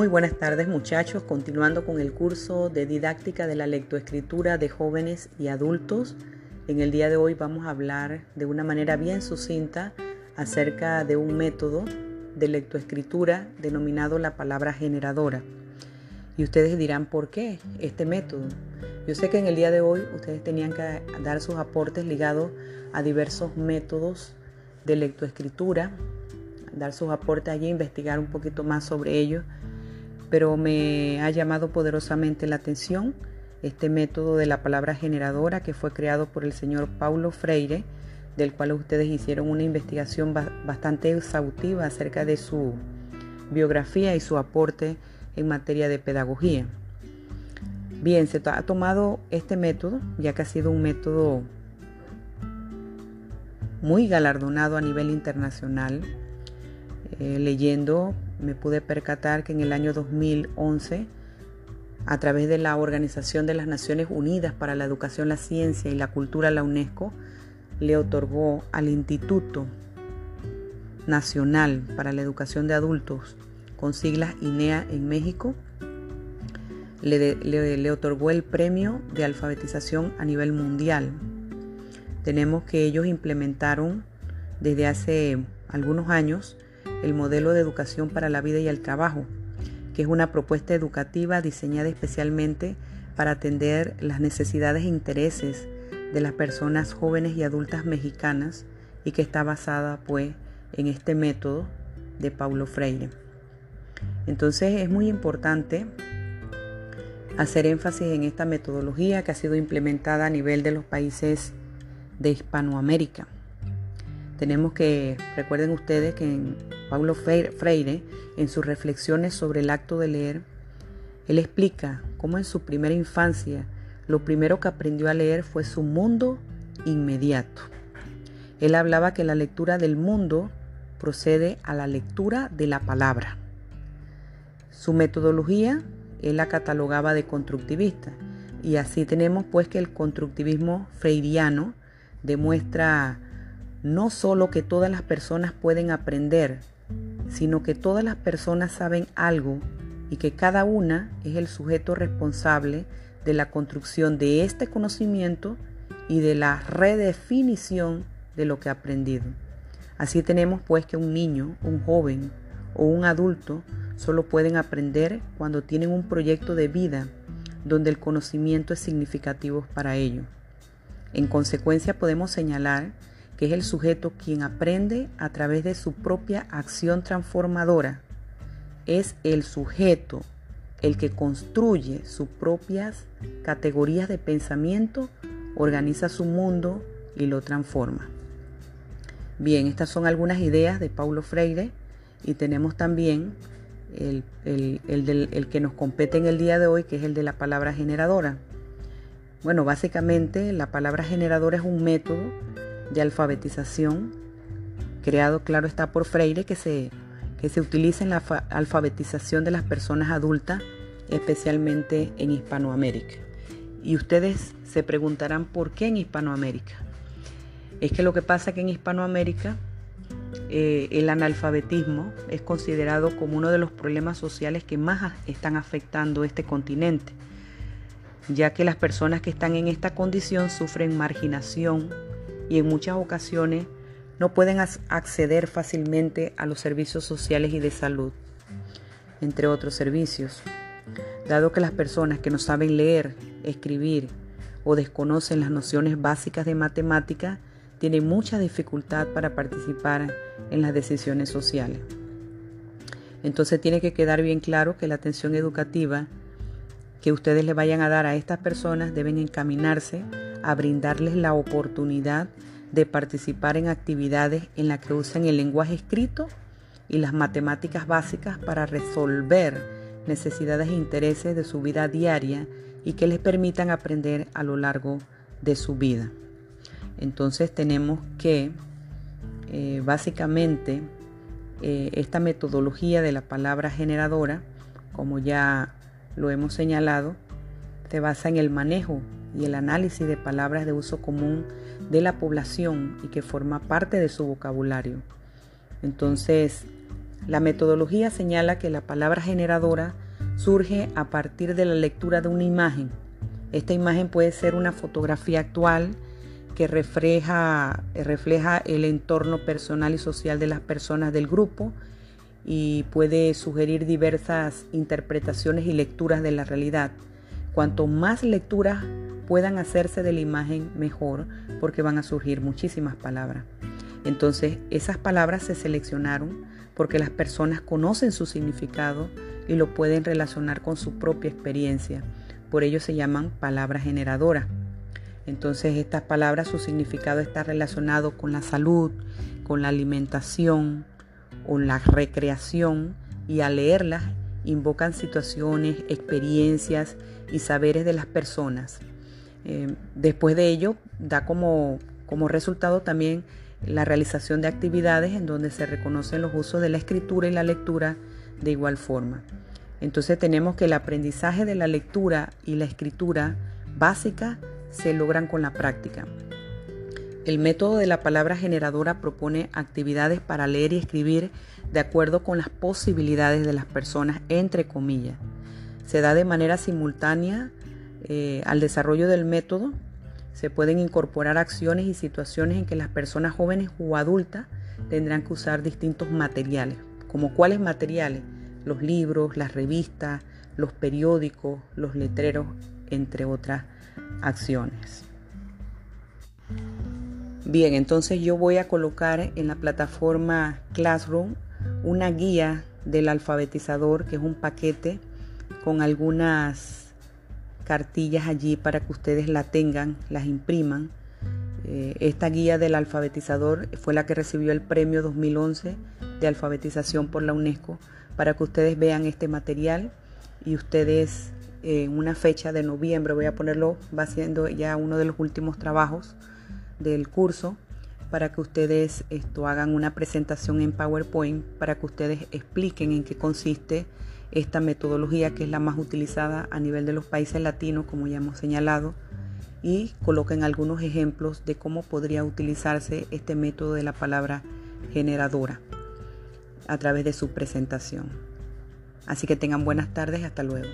Muy buenas tardes muchachos, continuando con el curso de didáctica de la lectoescritura de jóvenes y adultos. En el día de hoy vamos a hablar de una manera bien sucinta acerca de un método de lectoescritura denominado la palabra generadora. Y ustedes dirán, ¿por qué este método? Yo sé que en el día de hoy ustedes tenían que dar sus aportes ligados a diversos métodos de lectoescritura, dar sus aportes allí, investigar un poquito más sobre ellos, pero me ha llamado poderosamente la atención este método de la palabra generadora que fue creado por el señor Paulo Freire, del cual ustedes hicieron una investigación bastante exhaustiva acerca de su biografía y su aporte en materia de pedagogía. Bien, se ha tomado este método, ya que ha sido un método muy galardonado a nivel internacional. Eh, leyendo me pude percatar que en el año 2011, a través de la Organización de las Naciones Unidas para la Educación, la Ciencia y la Cultura, la UNESCO, le otorgó al Instituto Nacional para la Educación de Adultos, con siglas INEA en México, le, le, otorgó el premio de alfabetización a nivel mundial. Tenemos que ellos implementaron desde hace algunos años el modelo de educación para la vida y el trabajo, que es una propuesta educativa diseñada especialmente para atender las necesidades e intereses de las personas jóvenes y adultas mexicanas y que está basada pues en este método de Paulo Freire. Entonces es muy importante hacer énfasis en esta metodología que ha sido implementada a nivel de los países de Hispanoamérica. Tenemos que, recuerden ustedes que en Paulo Freire, en sus reflexiones sobre el acto de leer, él explica cómo en su primera infancia lo primero que aprendió a leer fue su mundo inmediato. Él hablaba que la lectura del mundo procede a la lectura de la palabra. Su metodología él la catalogaba de constructivista y así tenemos pues que el constructivismo freiriano demuestra no solo que todas las personas pueden aprender, sino que todas las personas saben algo y que cada una es el sujeto responsable de la construcción de este conocimiento y de la redefinición de lo que ha aprendido. Así tenemos pues que un niño, un joven o un adulto solo pueden aprender cuando tienen un proyecto de vida donde el conocimiento es significativo para ellos. En consecuencia podemos señalar que es el sujeto quien aprende a través de su propia acción transformadora. Es el sujeto el que construye sus propias categorías de pensamiento, organiza su mundo y lo transforma. Bien, estas son algunas ideas de Paulo Freire y tenemos también el, el, que nos compete en el día de hoy, que es el de la palabra generadora. Bueno, básicamente la palabra generadora es un método de alfabetización creado, claro está, por Freire, que se que se utiliza en la alfabetización de las personas adultas, especialmente en Hispanoamérica. Y ustedes se preguntarán por qué en Hispanoamérica. Es que lo que pasa es que en Hispanoamérica eh, el analfabetismo es considerado como uno de los problemas sociales que más están afectando este continente, ya que las personas que están en esta condición sufren marginación y en muchas ocasiones no pueden acceder fácilmente a los servicios sociales y de salud, entre otros servicios. Dado que las personas que no saben leer, escribir o desconocen las nociones básicas de matemática tienen mucha dificultad para participar en las decisiones sociales. Entonces tiene que quedar bien claro que la atención educativa que ustedes le vayan a dar a estas personas deben encaminarse a brindarles la oportunidad de participar en actividades en las que usen el lenguaje escrito y las matemáticas básicas para resolver necesidades e intereses de su vida diaria y que les permitan aprender a lo largo de su vida. Entonces tenemos que eh, básicamente eh, esta metodología de la palabra generadora, como ya lo hemos señalado, se basa en el manejo y el análisis de palabras de uso común de la población y que forma parte de su vocabulario. Entonces, La metodología señala que la palabra generadora surge a partir de la lectura de una imagen. Esta imagen puede ser una fotografía actual que refleja, el entorno personal y social de las personas del grupo y puede sugerir diversas interpretaciones y lecturas de la realidad. Cuanto más lecturas puedan hacerse de la imagen, mejor, porque van a surgir muchísimas palabras. Entonces, esas palabras se seleccionaron porque las personas conocen su significado y lo pueden relacionar con su propia experiencia. Por ello se llaman palabras generadoras. Entonces, estas palabras, su significado está relacionado con la salud, con la alimentación, con la recreación y al leerlas invocan situaciones, experiencias y saberes de las personas. Eh, después de ello, da como, como resultado también la realización de actividades en donde se reconocen los usos de la escritura y la lectura de igual forma. Entonces tenemos que el aprendizaje de la lectura y la escritura básica se logran con la práctica. El método de la palabra generadora propone actividades para leer y escribir de acuerdo con las posibilidades de las personas, entre comillas. Se da de manera simultánea eh, al desarrollo del método. Se pueden incorporar acciones y situaciones en que las personas jóvenes o adultas tendrán que usar distintos materiales. ¿Como cuáles materiales? Los libros, las revistas, los periódicos, los letreros, entre otras acciones. Bien, entonces yo voy a colocar en la plataforma Classroom una guía del alfabetizador, que es un paquete con algunas cartillas allí para que ustedes la tengan, las impriman. Eh, esta guía del alfabetizador fue la que recibió el premio 2011 de alfabetización por la UNESCO para que ustedes vean este material y ustedes en una fecha de noviembre, voy a ponerlo, va siendo ya uno de los últimos trabajos del curso para que ustedes esto hagan una presentación en PowerPoint para que ustedes expliquen en qué consiste esta metodología que es la más utilizada a nivel de los países latinos, como ya hemos señalado, y coloquen algunos ejemplos de cómo podría utilizarse este método de la palabra generadora a través de su presentación. Así que tengan buenas tardes, hasta luego.